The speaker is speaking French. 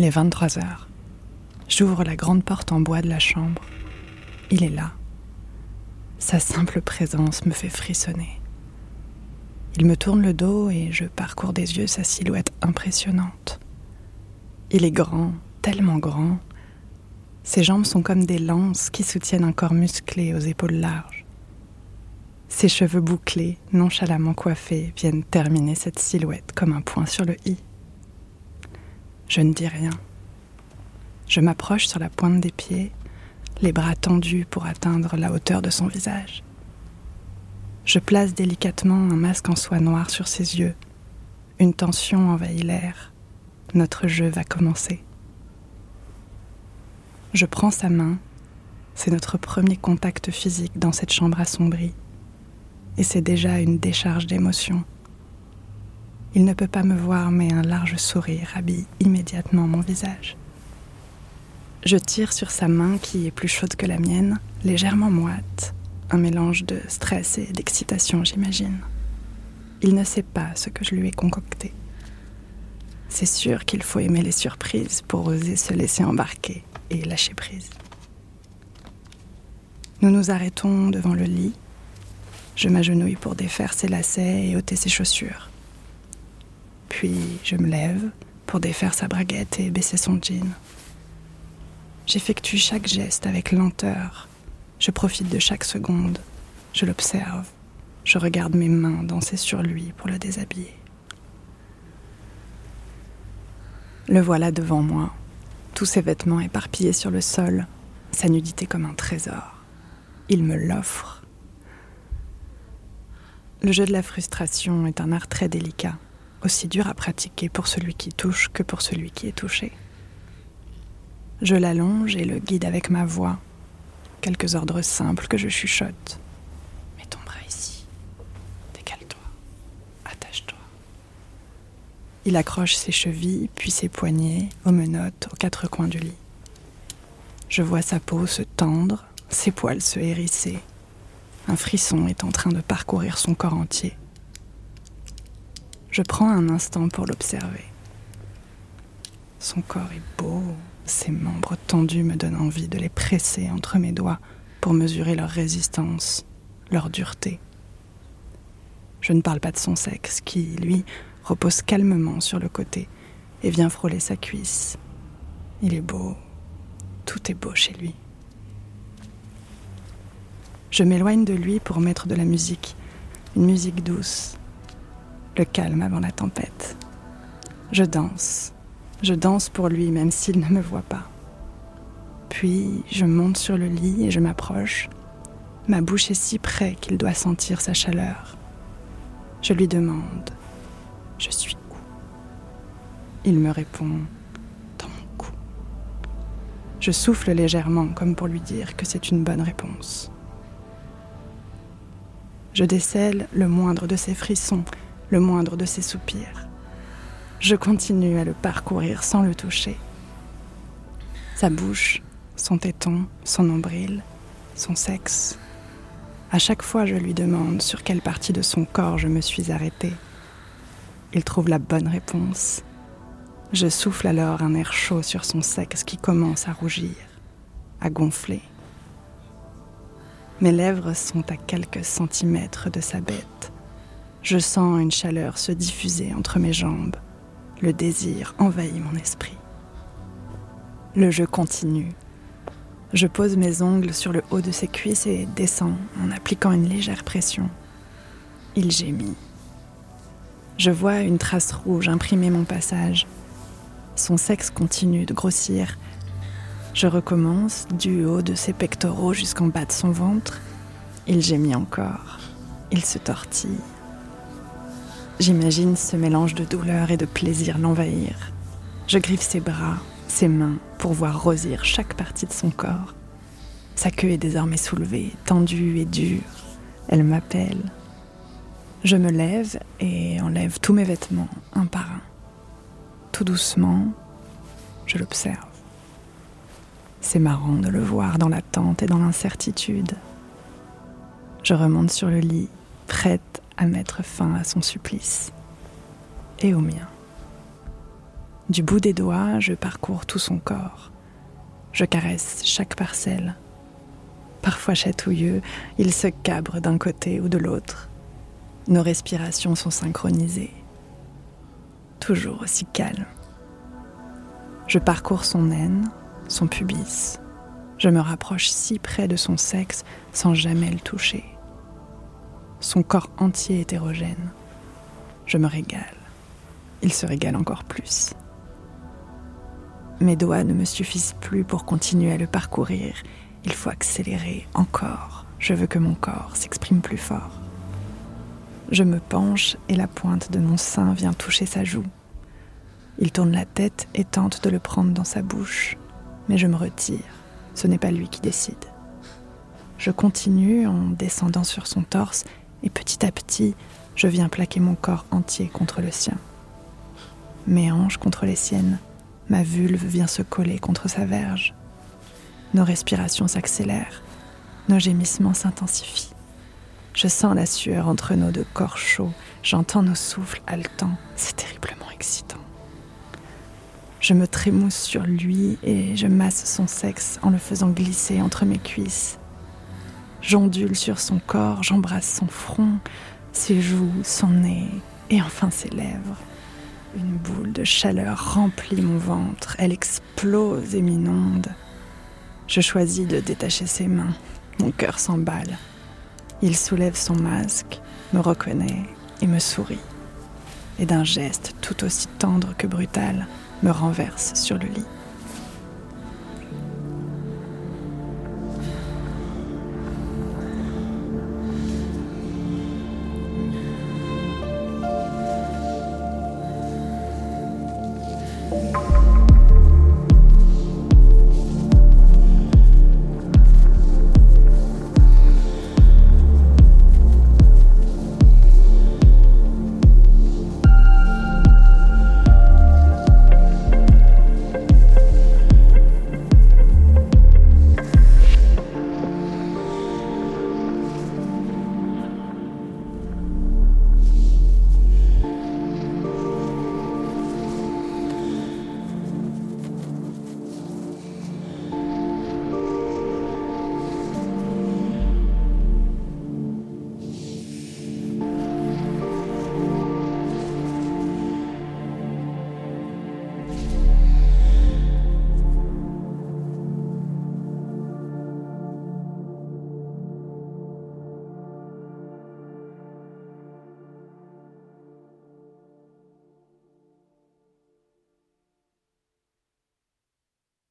Il est 23 heures. J'ouvre la grande porte en bois de la chambre. Il est là. Sa simple présence me fait frissonner. Il me tourne le dos et je parcours des yeux sa silhouette impressionnante. Il est grand, tellement grand. Ses jambes sont comme des lances qui soutiennent un corps musclé aux épaules larges. Ses cheveux bouclés, nonchalamment coiffés, viennent terminer cette silhouette comme un point sur le i. Je ne dis rien. Je m'approche sur la pointe des pieds, les bras tendus pour atteindre la hauteur de son visage. Je place délicatement un masque en soie noire sur ses yeux. Une tension envahit l'air. Notre jeu va commencer. Je prends sa main. C'est notre premier contact physique dans cette chambre assombrie. Et c'est déjà une décharge d'émotions. Il ne peut pas me voir, mais un large sourire habille immédiatement mon visage. Je tire sur sa main qui est plus chaude que la mienne, légèrement moite, un mélange de stress et d'excitation, j'imagine. Il ne sait pas ce que je lui ai concocté. C'est sûr qu'il faut aimer les surprises pour oser se laisser embarquer et lâcher prise. Nous nous arrêtons devant le lit. Je m'agenouille pour défaire ses lacets et ôter ses chaussures. Puis je me lève pour défaire sa braguette et baisser son jean. J'effectue chaque geste avec lenteur. Je profite de chaque seconde. Je l'observe. Je regarde mes mains danser sur lui pour le déshabiller. Le voilà devant moi, tous ses vêtements éparpillés sur le sol, sa nudité comme un trésor. Il me l'offre. Le jeu de la frustration est un art très délicat aussi dur à pratiquer pour celui qui touche que pour celui qui est touché. Je l'allonge et le guide avec ma voix, quelques ordres simples que je chuchote. Mets ton bras ici, décale-toi, attache-toi. Il accroche ses chevilles, puis ses poignets, aux menottes, aux quatre coins du lit. Je vois sa peau se tendre, ses poils se hérisser. Un frisson est en train de parcourir son corps entier. Je prends un instant pour l'observer. Son corps est beau, ses membres tendus me donnent envie de les presser entre mes doigts pour mesurer leur résistance, leur dureté. Je ne parle pas de son sexe qui, lui, repose calmement sur le côté et vient frôler sa cuisse. Il est beau, tout est beau chez lui. Je m'éloigne de lui pour mettre de la musique, une musique douce, calme avant la tempête. Je danse. Je danse pour lui même s'il ne me voit pas. Puis je monte sur le lit et je m'approche. Ma bouche est si près qu'il doit sentir sa chaleur. Je lui demande Je suis où? Il me répond Dans mon cou. Je souffle légèrement comme pour lui dire que c'est une bonne réponse. Je décèle le moindre de ses frissons le moindre de ses soupirs. Je continue à le parcourir sans le toucher. Sa bouche, son téton, son nombril, son sexe. À chaque fois, je lui demande sur quelle partie de son corps je me suis arrêtée. Il trouve la bonne réponse. Je souffle alors un air chaud sur son sexe qui commence à rougir, à gonfler. Mes lèvres sont à quelques centimètres de sa bête. Je sens une chaleur se diffuser entre mes jambes. Le désir envahit mon esprit. Le jeu continue. Je pose mes ongles sur le haut de ses cuisses et descends en appliquant une légère pression. Il gémit. Je vois une trace rouge imprimer mon passage. Son sexe continue de grossir. Je recommence du haut de ses pectoraux jusqu'en bas de son ventre. Il gémit encore. Il se tortille. J'imagine ce mélange de douleur et de plaisir l'envahir. Je griffe ses bras, ses mains, pour voir rosir chaque partie de son corps. Sa queue est désormais soulevée, tendue et dure. Elle m'appelle. Je me lève et enlève tous mes vêtements, un par un. Tout doucement, je l'observe. C'est marrant de le voir dans l'attente et dans l'incertitude. Je remonte sur le lit, prête à mettre fin à son supplice et au mien. Du bout des doigts, je parcours tout son corps. Je caresse chaque parcelle. Parfois chatouilleux, il se cabre d'un côté ou de l'autre. Nos respirations sont synchronisées. Toujours aussi calme. Je parcours son aine, son pubis. Je me rapproche si près de son sexe sans jamais le toucher. Son corps entier hétérogène. Je me régale. Il se régale encore plus. Mes doigts ne me suffisent plus pour continuer à le parcourir. Il faut accélérer encore. Je veux que mon corps s'exprime plus fort. Je me penche et la pointe de mon sein vient toucher sa joue. Il tourne la tête et tente de le prendre dans sa bouche, mais je me retire. Ce n'est pas lui qui décide. Je continue en descendant sur son torse et petit à petit, je viens plaquer mon corps entier contre le sien. Mes hanches contre les siennes, ma vulve vient se coller contre sa verge. Nos respirations s'accélèrent, nos gémissements s'intensifient. Je sens la sueur entre nos deux corps chauds, j'entends nos souffles haletants, c'est terriblement excitant. Je me trémousse sur lui et je masse son sexe en le faisant glisser entre mes cuisses. J'ondule sur son corps, j'embrasse son front, ses joues, son nez et enfin ses lèvres. Une boule de chaleur remplit mon ventre, elle explose et m'inonde. Je choisis de détacher ses mains, mon cœur s'emballe. Il soulève son masque, me reconnaît et me sourit. Et d'un geste tout aussi tendre que brutal, me renverse sur le lit.